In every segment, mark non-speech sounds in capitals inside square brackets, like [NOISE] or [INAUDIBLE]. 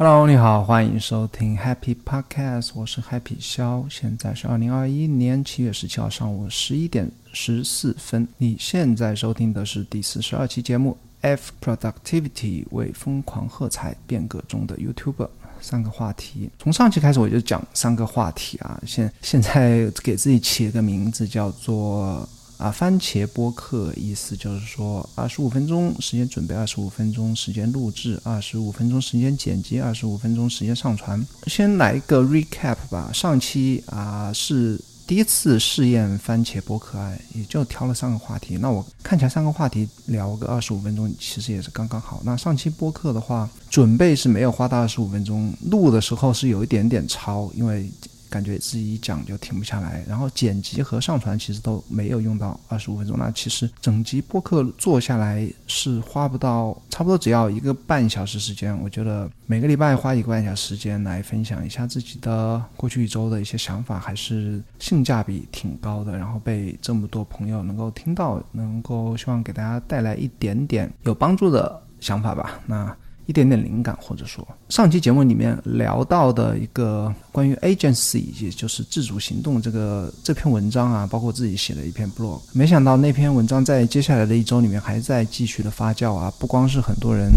Hello，你好，欢迎收听 Happy Podcast，我是 Happy 肖，现在是二零二一年七月十七号上午十一点十四分。你现在收听的是第四十二期节目 F Productivity 为疯狂喝彩变革中的 YouTuber。三个话题，从上期开始我就讲三个话题啊，现现在给自己起了个名字叫做。啊，番茄播客意思就是说，二十五分钟时间准备，二十五分钟时间录制，二十五分钟时间剪辑，二十五分钟时间上传。先来一个 recap 吧。上期啊是第一次试验番茄播客，也就挑了三个话题。那我看起来三个话题聊个二十五分钟，其实也是刚刚好。那上期播客的话，准备是没有花到二十五分钟，录的时候是有一点点超，因为。感觉自己一讲就停不下来，然后剪辑和上传其实都没有用到二十五分钟。那其实整集播客做下来是花不到，差不多只要一个半小时时间。我觉得每个礼拜花一个半小时时间来分享一下自己的过去一周的一些想法，还是性价比挺高的。然后被这么多朋友能够听到，能够希望给大家带来一点点有帮助的想法吧。那。一点点灵感，或者说上期节目里面聊到的一个关于 agency，也就是自主行动这个这篇文章啊，包括自己写的一篇 blog，没想到那篇文章在接下来的一周里面还在继续的发酵啊，不光是很多人。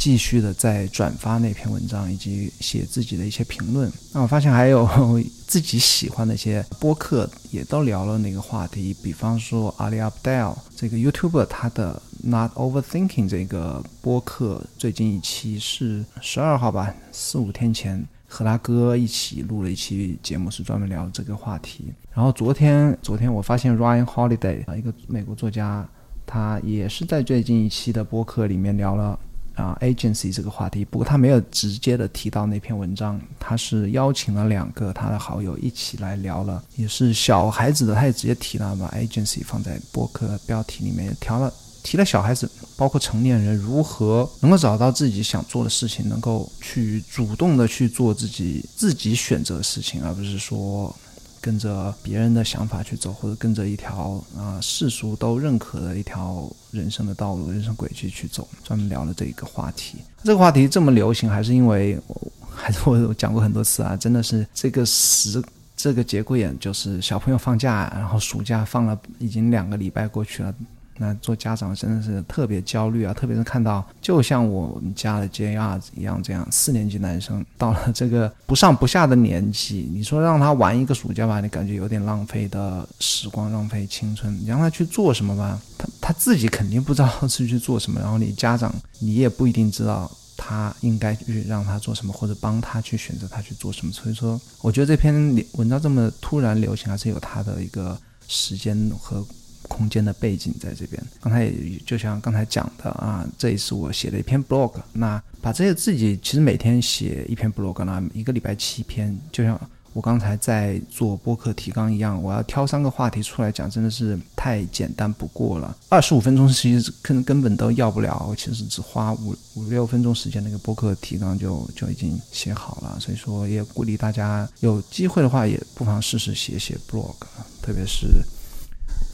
继续的在转发那篇文章，以及写自己的一些评论。那我发现还有 [LAUGHS] 自己喜欢的一些播客，也都聊了那个话题。比方说阿里 Abdel 这个 YouTuber，他的 Not Overthinking 这个播客，最近一期是十二号吧，四五天前和他哥一起录了一期节目，是专门聊这个话题。然后昨天，昨天我发现 Ryan Holiday 啊，一个美国作家，他也是在最近一期的播客里面聊了。啊，agency 这个话题，不过他没有直接的提到那篇文章，他是邀请了两个他的好友一起来聊了，也是小孩子的，他也直接提了把 agency 放在博客标题里面，调了提了小孩子，包括成年人如何能够找到自己想做的事情，能够去主动的去做自己自己选择的事情，而不是说。跟着别人的想法去走，或者跟着一条啊世俗都认可的一条人生的道路、人生轨迹去走，专门聊了这一个话题。这个话题这么流行，还是因为，还是我讲过很多次啊，真的是这个时这个节骨眼，就是小朋友放假，然后暑假放了已经两个礼拜过去了。那做家长真的是特别焦虑啊，特别是看到就像我们家的 JR 一样，这样四年级男生到了这个不上不下的年纪，你说让他玩一个暑假吧，你感觉有点浪费的时光，浪费青春。你让他去做什么吧，他他自己肯定不知道是去做什么，然后你家长你也不一定知道他应该去让他做什么，或者帮他去选择他去做什么。所以说，我觉得这篇文章这么突然流行，还是有它的一个时间和。空间的背景在这边，刚才也就像刚才讲的啊，这也是我写的一篇 blog，那把这些自己其实每天写一篇 blog，那一个礼拜七篇，就像我刚才在做播客提纲一样，我要挑三个话题出来讲，真的是太简单不过了。二十五分钟其实根根本都要不了，其实只花五五六分钟时间，那个播客提纲就就已经写好了。所以说也鼓励大家有机会的话，也不妨试试写写 blog，特别是。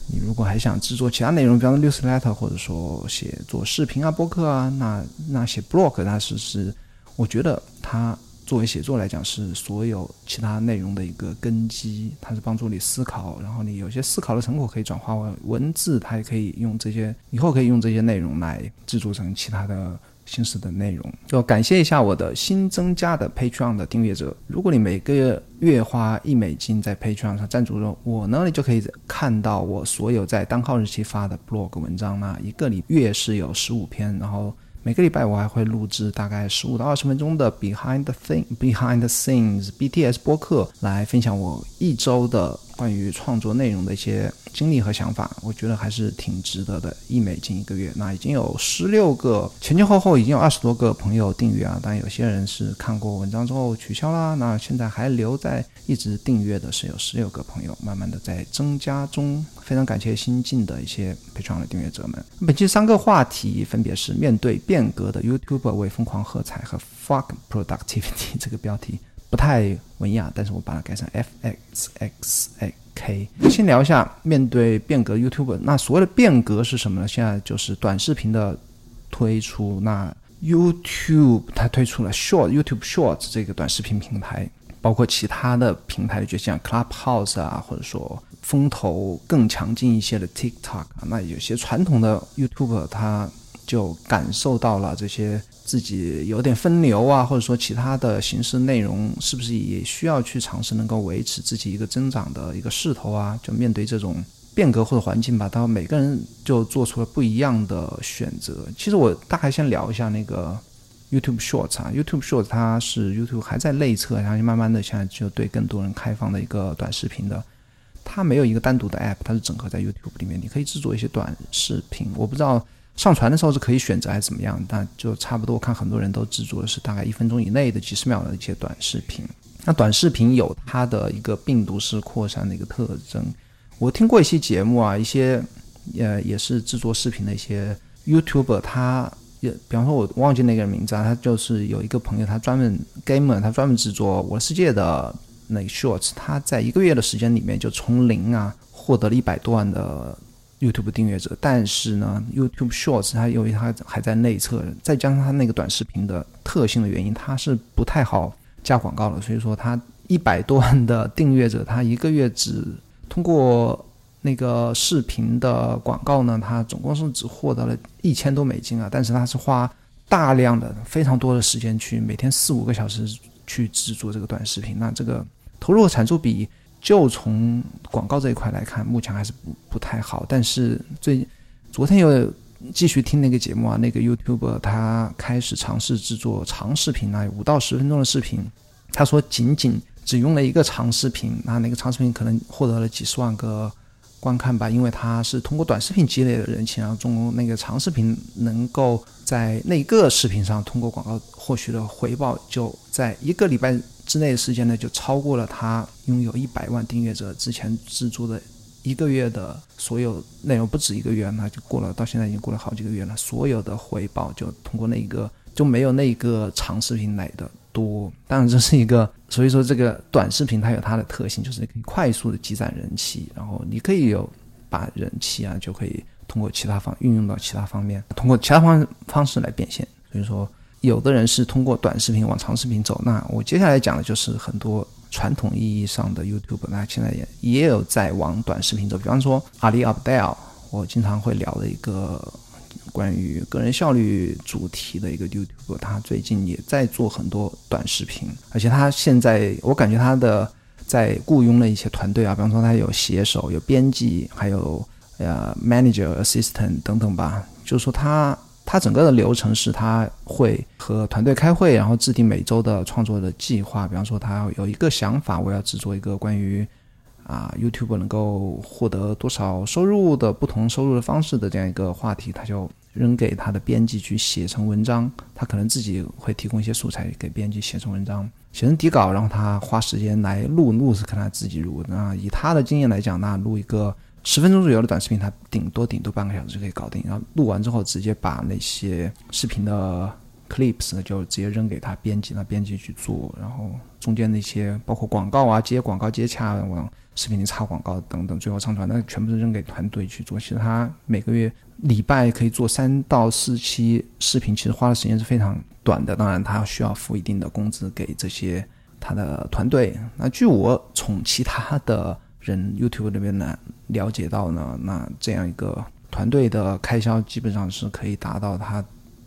你如果还想制作其他内容，比方说 newsletter，或者说写做视频啊、播客啊，那那写 blog，它是是，我觉得它作为写作来讲，是所有其他内容的一个根基，它是帮助你思考，然后你有些思考的成果可以转化为文字，它也可以用这些，以后可以用这些内容来制作成其他的。新式的内容，就感谢一下我的新增加的 Patreon 的订阅者。如果你每个月月花一美金在 Patreon 上赞助我呢，你就可以看到我所有在单号日期发的 blog 文章啦一个礼月是有十五篇，然后每个礼拜我还会录制大概十五到二十分钟的 Behind the Thing Behind the Scenes BTS 播客，来分享我一周的关于创作内容的一些。经历和想法，我觉得还是挺值得的。一美金一个月，那已经有十六个前前后后已经有二十多个朋友订阅啊。但有些人是看过文章之后取消啦。那现在还留在一直订阅的是有十六个朋友，慢慢的在增加中。非常感谢新进的一些陪创的订阅者们。本期三个话题分别是面对变革的 YouTuber 为疯狂喝彩和 Fuck Productivity 这个标题不太文雅，但是我把它改成 f x x a k 先聊一下面对变革 YouTube。那所谓的变革是什么呢？现在就是短视频的推出。那 YouTube 它推出了 Short YouTube Shorts 这个短视频平台，包括其他的平台，就像 Clubhouse 啊，或者说风头更强劲一些的 TikTok，那有些传统的 YouTuber 他就感受到了这些自己有点分流啊，或者说其他的形式内容是不是也需要去尝试能够维持自己一个增长的一个势头啊？就面对这种。变革或者环境吧，他每个人就做出了不一样的选择。其实我大概先聊一下那个 YouTube Shorts 啊，YouTube Shorts 它是 YouTube 还在内测，然后慢慢的现在就对更多人开放的一个短视频的。它没有一个单独的 App，它是整合在 YouTube 里面，你可以制作一些短视频。我不知道上传的时候是可以选择还是怎么样，但就差不多看很多人都制作的是大概一分钟以内的几十秒的一些短视频。那短视频有它的一个病毒式扩散的一个特征。我听过一些节目啊，一些呃也是制作视频的一些 YouTuber，他也比方说我忘记那个人名字啊，他就是有一个朋友，他专门 gamer，他专门制作《我的世界》的那个 shorts，他在一个月的时间里面就从零啊获得了一百多万的 YouTube 订阅者。但是呢，YouTube shorts 它由于它还在内测，再加上它那个短视频的特性的原因，它是不太好加广告的。所以说，他一百多万的订阅者，他一个月只通过那个视频的广告呢，他总共是只获得了一千多美金啊，但是他是花大量的、非常多的时间去每天四五个小时去制作这个短视频，那这个投入产出比就从广告这一块来看，目前还是不太好。但是最昨天又继续听那个节目啊，那个 YouTube 他开始尝试制作长视频啊，五到十分钟的视频，他说仅仅。只用了一个长视频，那那个长视频可能获得了几十万个观看吧，因为他是通过短视频积累的人气，然后中那个长视频能够在那个视频上通过广告获取的回报，就在一个礼拜之内的时间呢，就超过了他拥有一百万订阅者之前制作的一个月的所有内容，不止一个月，那就过了，到现在已经过了好几个月了，所有的回报就通过那一个就没有那一个长视频来的。多，当然这是一个，所以说这个短视频它有它的特性，就是可以快速的积攒人气，然后你可以有把人气啊，就可以通过其他方运用到其他方面，通过其他方方式来变现。所以说，有的人是通过短视频往长视频走，那我接下来讲的就是很多传统意义上的 YouTube，那现在也也有在往短视频走，比方说阿里 Abdel，我经常会聊的一个。关于个人效率主题的一个 YouTube，他最近也在做很多短视频，而且他现在我感觉他的在雇佣了一些团队啊，比方说他有写手、有编辑，还有呃 manager、assistant 等等吧。就是说他他整个的流程是他会和团队开会，然后制定每周的创作的计划。比方说他有一个想法，我要制作一个关于。啊，YouTube 能够获得多少收入的不同收入的方式的这样一个话题，他就扔给他的编辑去写成文章。他可能自己会提供一些素材给编辑写成文章，写成底稿，然后他花时间来录，录是看他自己录。那以他的经验来讲，那录一个十分钟左右的短视频，他顶多顶多半个小时就可以搞定。然后录完之后，直接把那些视频的 clips 就直接扔给他编辑，那编辑去做。然后中间那些包括广告啊、接广告、接洽往。视频里插广告等等，最后上传，那全部是扔给团队去做。其实他每个月礼拜可以做三到四期视频，其实花的时间是非常短的。当然，他需要付一定的工资给这些他的团队。那据我从其他的人 YouTube 那边呢了解到呢，那这样一个团队的开销基本上是可以达到他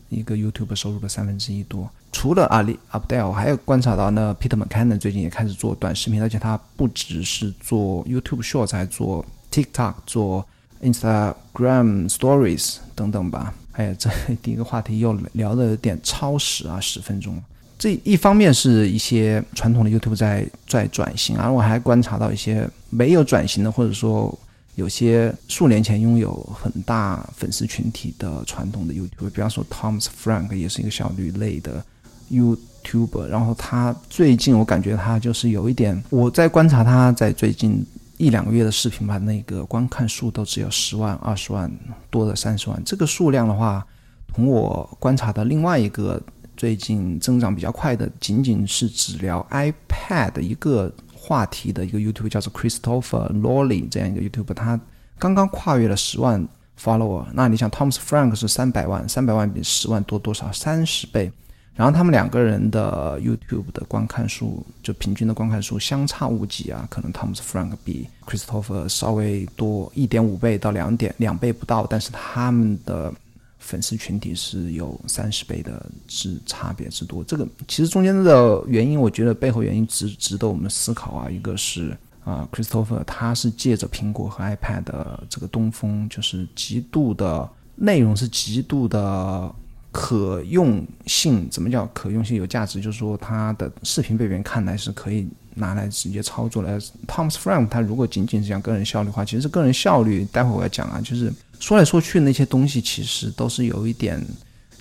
一个 YouTube 收入的三分之一多。除了阿里 Abdel，我还有观察到，呢 Peter McKinnon 最近也开始做短视频，而且他不只是做 YouTube Shorts，还做 TikTok、做 Instagram Stories 等等吧。哎呀，这 [LAUGHS] 第一个话题又聊的有点超时啊，十分钟。这一方面是一些传统的 YouTube 在在转型而，我还观察到一些没有转型的，或者说有些数年前拥有很大粉丝群体的传统的 YouTube，比方说 Tom's Frank 也是一个效率类的。YouTube，然后他最近我感觉他就是有一点，我在观察他在最近一两个月的视频吧，那个观看数都只有十万、二十万多的三十万，这个数量的话，同我观察的另外一个最近增长比较快的，仅仅是只聊 iPad 一个话题的一个 YouTube 叫做 Christopher Lawley 这样一个 YouTube，他刚刚跨越了十万。follower。那你想，Thomas Frank 是三百万，三百万比十万多多少？三十倍。然后他们两个人的 YouTube 的观看数，就平均的观看数相差无几啊。可能 Thomas Frank 比 Christopher 稍微多一点五倍到两点两倍不到，但是他们的粉丝群体是有三十倍的之差别之多。这个其实中间的原因，我觉得背后原因值值得我们思考啊。一个是啊，Christopher 他是借着苹果和 iPad 的这个东风，就是极度的内容是极度的。可用性怎么叫可用性有价值？就是说，它的视频被别人看来是可以拿来直接操作的。Thomas Frank 他如果仅仅是讲个人效率的话，其实个人效率，待会我要讲啊，就是说来说去那些东西其实都是有一点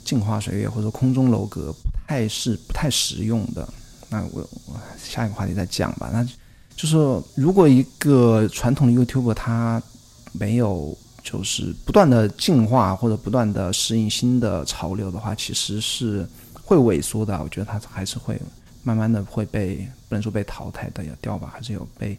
镜花水月或者空中楼阁，不太是不太实用的。那我我下一个话题再讲吧。那就是如果一个传统的 YouTube 它没有。就是不断的进化或者不断的适应新的潮流的话，其实是会萎缩的。我觉得它还是会慢慢的会被不能说被淘汰的要掉吧，还是有被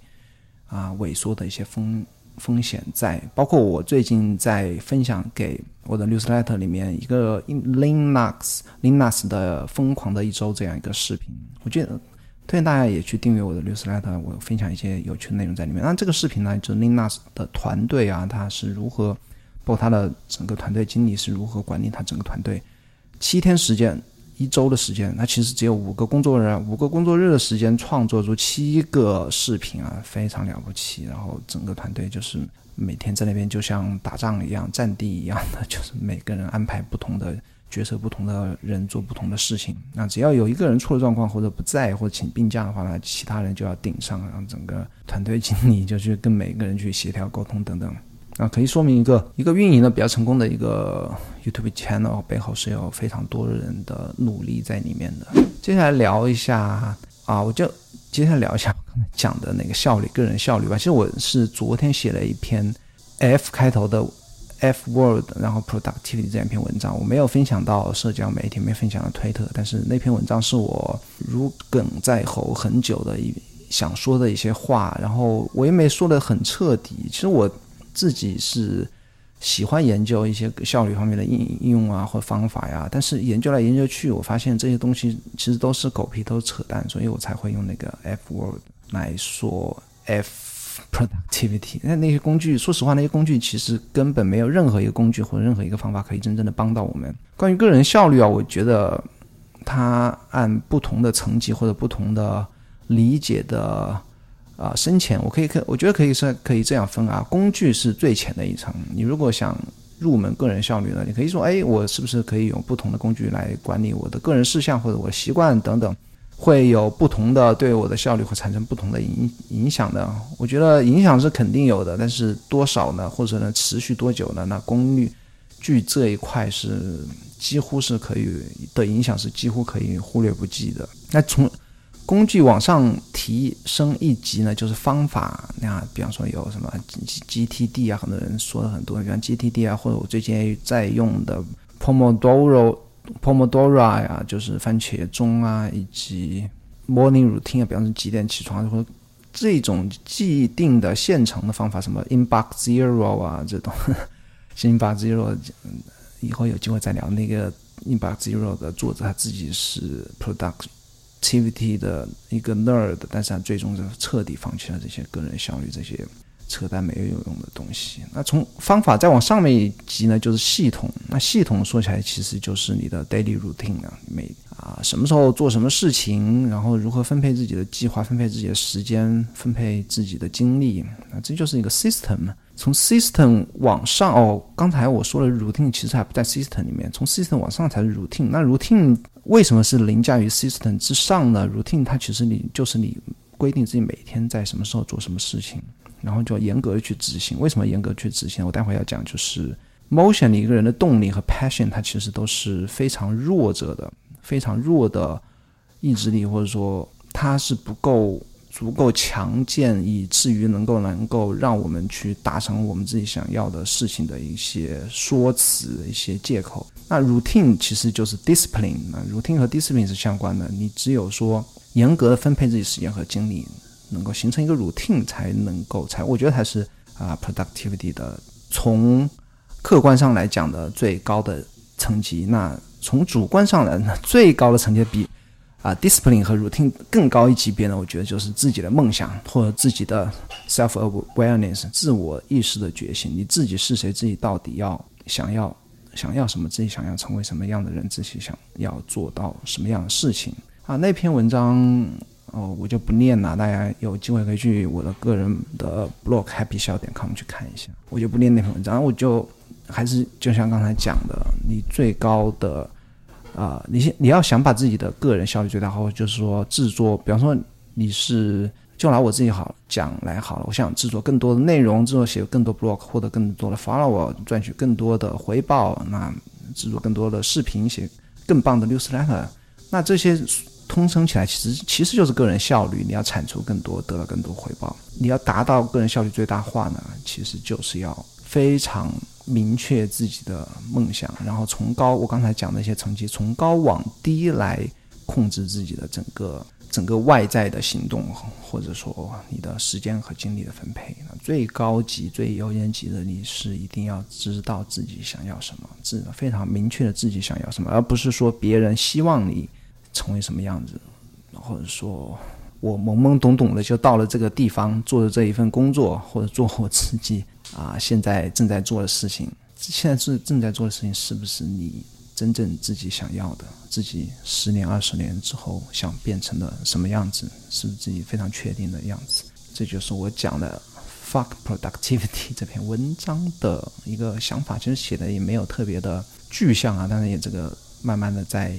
啊萎缩的一些风风险在。包括我最近在分享给我的 newsletter 里面一个 Linux Linux 的疯狂的一周这样一个视频，我觉得。推荐大家也去订阅我的 newsletter，我分享一些有趣的内容在里面。那这个视频呢，就 Linux 的团队啊，他是如何，包括他的整个团队经理是如何管理他整个团队。七天时间，一周的时间，那其实只有五个工作日，五个工作日的时间创作出七个视频啊，非常了不起。然后整个团队就是每天在那边就像打仗一样，战地一样的，[LAUGHS] 就是每个人安排不同的。角色不同的人做不同的事情，那只要有一个人出了状况或者不在或者请病假的话呢，其他人就要顶上，让整个团队经理就去跟每个人去协调沟通等等。啊可以说明一个一个运营的比较成功的一个 YouTube channel 背后是有非常多人的努力在里面的。接下来聊一下啊，我就接下来聊一下我刚才讲的那个效率，个人效率吧。其实我是昨天写了一篇 F 开头的。F word，然后 productivity 这样一篇文章，我没有分享到社交媒体，没分享到推特，但是那篇文章是我如鲠在喉很久的一想说的一些话，然后我也没说的很彻底。其实我自己是喜欢研究一些效率方面的应应用啊或方法呀，但是研究来研究去，我发现这些东西其实都是狗屁，都是扯淡，所以我才会用那个 F word 来说 F。Productivity，那那些工具，说实话，那些工具其实根本没有任何一个工具或者任何一个方法可以真正的帮到我们。关于个人效率啊，我觉得它按不同的层级或者不同的理解的啊深浅，我可以可我觉得可以是可以这样分啊。工具是最浅的一层，你如果想入门个人效率呢，你可以说，哎，我是不是可以用不同的工具来管理我的个人事项或者我的习惯等等。会有不同的对我的效率会产生不同的影影响的，我觉得影响是肯定有的，但是多少呢？或者呢，持续多久呢？那功率据这一块是几乎是可以的影响是几乎可以忽略不计的。那从工具往上提升一级呢，就是方法。那比方说有什么 G T D 啊，很多人说的很多，比方 G T D 啊，或者我最近在用的 Pomodoro。Pomodoro 呀，就是番茄钟啊，以及 Morning Routine 啊，比方说几点起床，或者这种既定的现成的方法，什么 Inbox Zero 啊，这种 Inbox Zero，以后有机会再聊。那个 Inbox Zero 的作者他自己是 Product T V T 的一个 nerd，但是他最终是彻底放弃了这些个人效率这些。扯淡没有有用的东西。那从方法再往上面一级呢，就是系统。那系统说起来，其实就是你的 daily routine 啊，每啊什么时候做什么事情，然后如何分配自己的计划，分配自己的时间，分配自己的精力。那这就是一个 system。从 system 往上哦，刚才我说了 routine 其实还不在 system 里面，从 system 往上才是 routine。那 routine 为什么是凌驾于 system 之上呢？routine 它其实你就是你规定自己每天在什么时候做什么事情。然后就要严格的去执行。为什么严格去执行？我待会要讲，就是 motion 一个人的动力和 passion，它其实都是非常弱者的，非常弱的意志力，或者说它是不够足够强健，以至于能够能够让我们去达成我们自己想要的事情的一些说辞、一些借口。那 routine 其实就是 discipline，那 routine 和 discipline 是相关的。你只有说严格的分配自己时间和精力。能够形成一个 routine 才能够才，我觉得才是啊 productivity 的从客观上来讲的最高的层级。那从主观上来呢，最高的层级比啊 discipline 和 routine 更高一级别呢？我觉得就是自己的梦想或者自己的 self awareness 自我意识的觉醒。你自己是谁？自己到底要想要想要什么？自己想要成为什么样的人？自己想要做到什么样的事情？啊，那篇文章。哦，我就不念了，大家有机会可以去我的个人的 blog happy 笑点 com 去看一下。我就不念那篇文章，我就还是就像刚才讲的，你最高的啊，你先你要想把自己的个人效率最大化，就是说制作，比方说你是就拿我自己好讲来好了，我想制作更多的内容，制作写更多 blog，获得更多的 follower，赚取更多的回报，那制作更多的视频，写更棒的 newsletter，那这些。通称起来，其实其实就是个人效率。你要产出更多，得到更多回报。你要达到个人效率最大化呢，其实就是要非常明确自己的梦想，然后从高我刚才讲的一些成绩，从高往低来控制自己的整个整个外在的行动，或者说你的时间和精力的分配。那最高级、最优先级的，你是一定要知道自己想要什么，自非常明确的自己想要什么，而不是说别人希望你。成为什么样子，或者说我懵懵懂懂的就到了这个地方，做的这一份工作，或者做我自己啊现在正在做的事情，现在是正在做的事情是不是你真正自己想要的？自己十年、二十年之后想变成的什么样子？是不是自己非常确定的样子？这就是我讲的《Fuck Productivity》[LAUGHS] 这篇文章的一个想法。其实写的也没有特别的具象啊，但是也这个慢慢的在。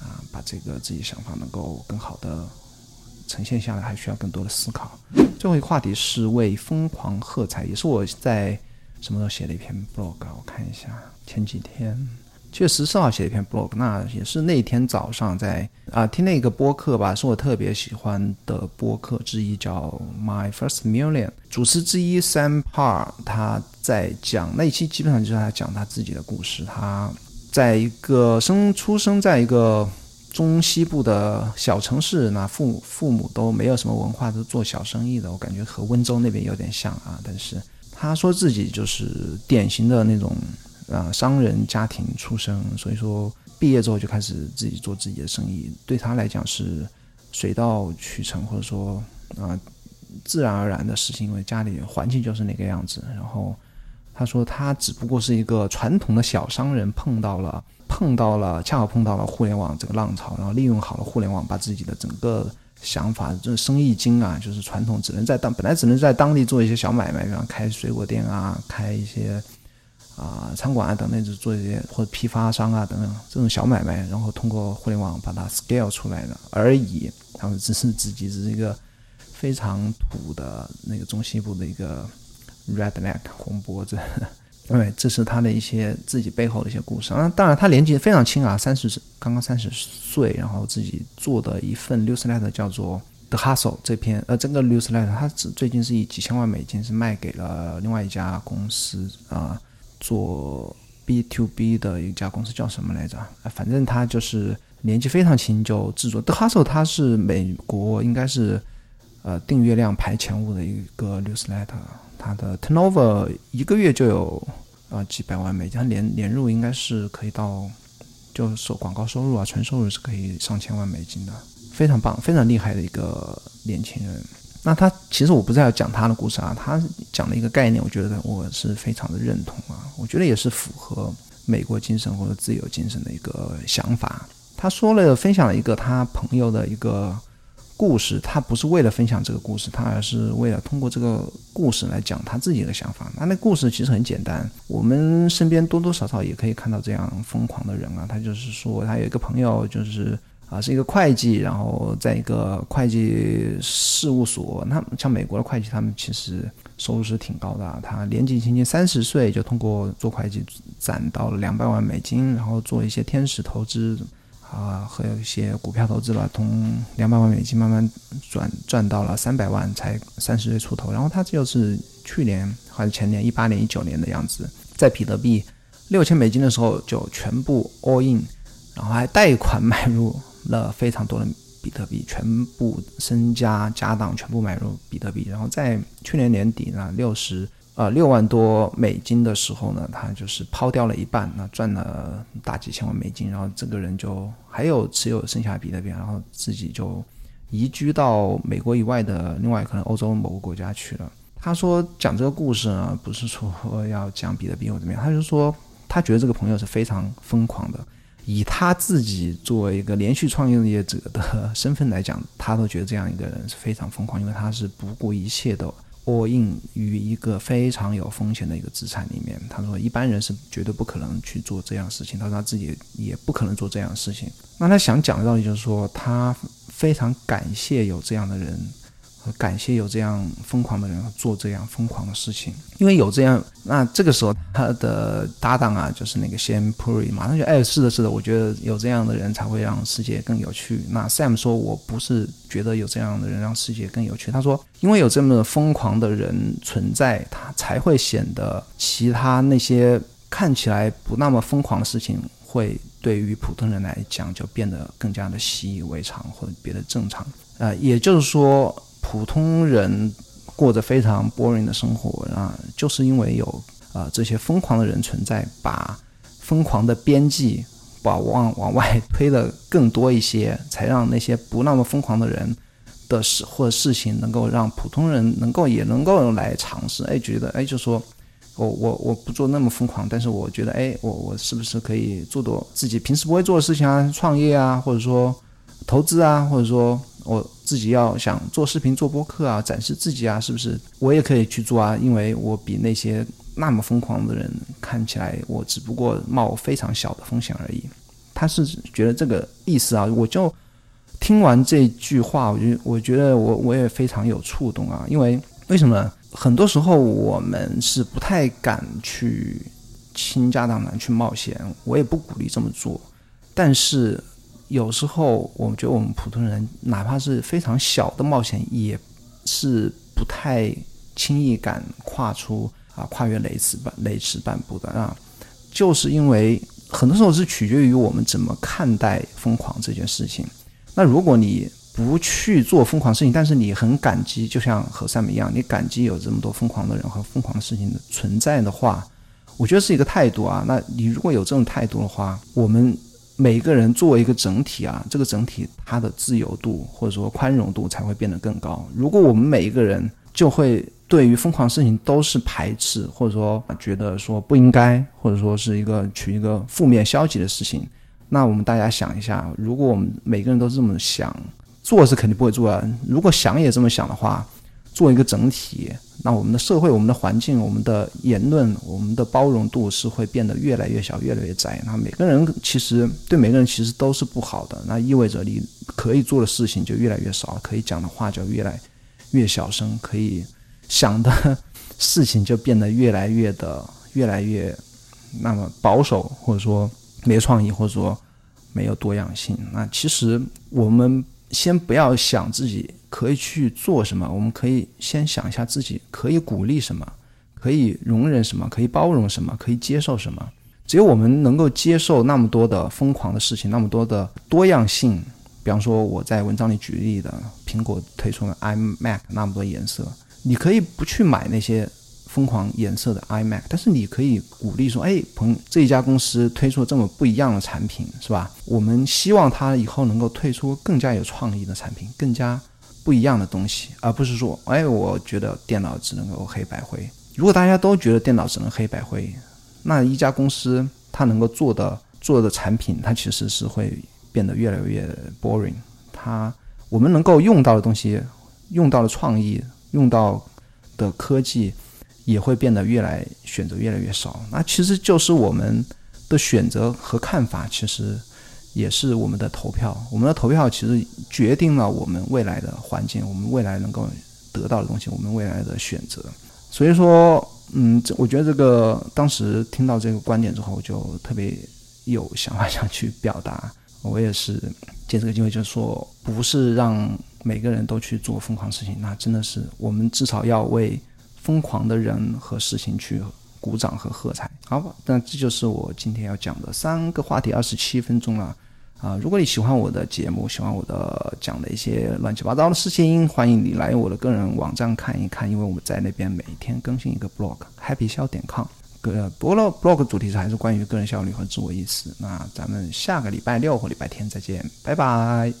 啊，把这个自己想法能够更好的呈现下来，还需要更多的思考。最后一个话题是为疯狂喝彩，也是我在什么时候写的一篇 blog，我看一下，前几天七月十四号写的 [LAUGHS] 一篇 blog，那也是那天早上在啊听那个播客吧，是我特别喜欢的播客之一，叫 My First Million，主持之一 Sam Parr，他在讲那一期基本上就是他讲他自己的故事，他。在一个生出生在一个中西部的小城市，那父母父母都没有什么文化，都做小生意的，我感觉和温州那边有点像啊。但是他说自己就是典型的那种啊商人家庭出生，所以说毕业之后就开始自己做自己的生意，对他来讲是水到渠成，或者说啊自然而然的事情，因为家里环境就是那个样子，然后。他说，他只不过是一个传统的小商人，碰到了碰到了，恰好碰到了互联网这个浪潮，然后利用好了互联网，把自己的整个想法，这生意经啊，就是传统只能在当本来只能在当地做一些小买卖，比方开水果店啊，开一些啊餐馆啊等等，就做一些或者批发商啊等等这种小买卖，然后通过互联网把它 scale 出来的而已。他们只是自己只是一个非常土的那个中西部的一个。Redneck 红脖子，[LAUGHS] 对，这是他的一些自己背后的一些故事啊。当然，他年纪非常轻啊，三十刚刚三十岁，然后自己做的一份 newsletter 叫做 The Hustle 这篇，呃，这个 newsletter 他只最近是以几千万美金是卖给了另外一家公司啊，做 B to B 的一家公司叫什么来着？反正他就是年纪非常轻就制作 The Hustle，他是美国应该是呃订阅量排前五的一个 newsletter。它的 turnover 一个月就有啊几百万美金，它年年入应该是可以到，就收广告收入啊，纯收入是可以上千万美金的，非常棒，非常厉害的一个年轻人。那他其实我不是要讲他的故事啊，他讲的一个概念，我觉得我是非常的认同啊，我觉得也是符合美国精神或者自由精神的一个想法。他说了，分享了一个他朋友的一个。故事，他不是为了分享这个故事，他而是为了通过这个故事来讲他自己的想法。那那故事其实很简单，我们身边多多少少也可以看到这样疯狂的人啊。他就是说，他有一个朋友，就是啊，是一个会计，然后在一个会计事务所。那像美国的会计，他们其实收入是挺高的。他年纪轻轻三十岁就通过做会计攒到了两百万美金，然后做一些天使投资。啊，和有一些股票投资吧，从两百万美金慢慢转赚到了三百万，才三十岁出头。然后他就是去年还是前年，一八年、一九年的样子，在比特币六千美金的时候就全部 all in，然后还贷款买入了非常多的比特币，全部身家家当全部买入比特币。然后在去年年底呢，六十呃六万多美金的时候呢，他就是抛掉了一半，那赚了大几千万美金，然后这个人就还有持有剩下比特币，然后自己就移居到美国以外的另外可能欧洲某个国家去了。他说讲这个故事呢，不是说 [LAUGHS] 要讲比特币或怎么样，他就说他觉得这个朋友是非常疯狂的。以他自己作为一个连续创业者的 [LAUGHS] 身份来讲，他都觉得这样一个人是非常疯狂，因为他是不顾一切的 all in 于一个非常有风险的一个资产里面。他说一般人是绝对不可能去做这样的事情，他说他自己也不可能做这样事情。那他想讲的道理就是说，他非常感谢有这样的人。感谢有这样疯狂的人做这样疯狂的事情，因为有这样，那这个时候他的搭档啊，就是那个 Sam Puri，马上就哎，是的，是的，我觉得有这样的人才会让世界更有趣。那 Sam 说，我不是觉得有这样的人让世界更有趣，他说，因为有这么疯狂的人存在，他才会显得其他那些看起来不那么疯狂的事情，会对于普通人来讲就变得更加的习以为常或者变得正常。呃，也就是说。普通人过着非常 boring 的生活啊，就是因为有啊这些疯狂的人存在，把疯狂的边际把往往外推的更多一些，才让那些不那么疯狂的人的事或事情能够让普通人能够也能够来尝试。哎，觉得哎，就说我我我不做那么疯狂，但是我觉得哎，我我是不是可以做做自己平时不会做的事情啊，创业啊，或者说投资啊，或者说。我自己要想做视频、做播客啊，展示自己啊，是不是我也可以去做啊？因为我比那些那么疯狂的人看起来，我只不过冒非常小的风险而已。他是觉得这个意思啊，我就听完这句话，我就我觉得我我也非常有触动啊。因为为什么很多时候我们是不太敢去倾家荡产去冒险，我也不鼓励这么做，但是。有时候，我们觉得我们普通人，哪怕是非常小的冒险，也是不太轻易敢跨出啊，跨越雷池半雷池半步的啊。就是因为很多时候是取决于我们怎么看待疯狂这件事情。那如果你不去做疯狂事情，但是你很感激，就像何塞姆一样，你感激有这么多疯狂的人和疯狂的事情的存在的话，我觉得是一个态度啊。那你如果有这种态度的话，我们。每一个人作为一个整体啊，这个整体它的自由度或者说宽容度才会变得更高。如果我们每一个人就会对于疯狂事情都是排斥，或者说觉得说不应该，或者说是一个取一个负面消极的事情，那我们大家想一下，如果我们每个人都这么想，做是肯定不会做啊。如果想也这么想的话，做一个整体。那我们的社会、我们的环境、我们的言论、我们的包容度是会变得越来越小、越来越窄。那每个人其实对每个人其实都是不好的。那意味着你可以做的事情就越来越少，可以讲的话就越来越小声，可以想的事情就变得越来越的、越来越那么保守，或者说没创意，或者说没有多样性。那其实我们先不要想自己。可以去做什么？我们可以先想一下自己可以鼓励什么，可以容忍什么，可以包容什么，可以接受什么。只有我们能够接受那么多的疯狂的事情，那么多的多样性。比方说，我在文章里举例的，苹果推出了 iMac 那么多颜色，你可以不去买那些。疯狂颜色的 iMac，但是你可以鼓励说：“哎，朋这一家公司推出了这么不一样的产品，是吧？我们希望它以后能够推出更加有创意的产品，更加。”不一样的东西，而不是说，哎，我觉得电脑只能够黑白灰。如果大家都觉得电脑只能黑白灰，那一家公司它能够做的做的产品，它其实是会变得越来越 boring。它我们能够用到的东西，用到的创意，用到的科技，也会变得越来选择越来越少。那其实就是我们的选择和看法，其实。也是我们的投票，我们的投票其实决定了我们未来的环境，我们未来能够得到的东西，我们未来的选择。所以说，嗯，这我觉得这个当时听到这个观点之后，就特别有想法想去表达。我也是借这个机会，就是说，不是让每个人都去做疯狂事情，那真的是我们至少要为疯狂的人和事情去鼓掌和喝彩。好，那这就是我今天要讲的三个话题，二十七分钟了。啊，如果你喜欢我的节目，喜欢我的讲的一些乱七八糟的事情，欢迎你来我的个人网站看一看，因为我们在那边每天更新一个 blog，happy 笑点 com。个 blog blog 主题是还是关于个人效率和自我意识。那咱们下个礼拜六或礼拜天再见，拜拜。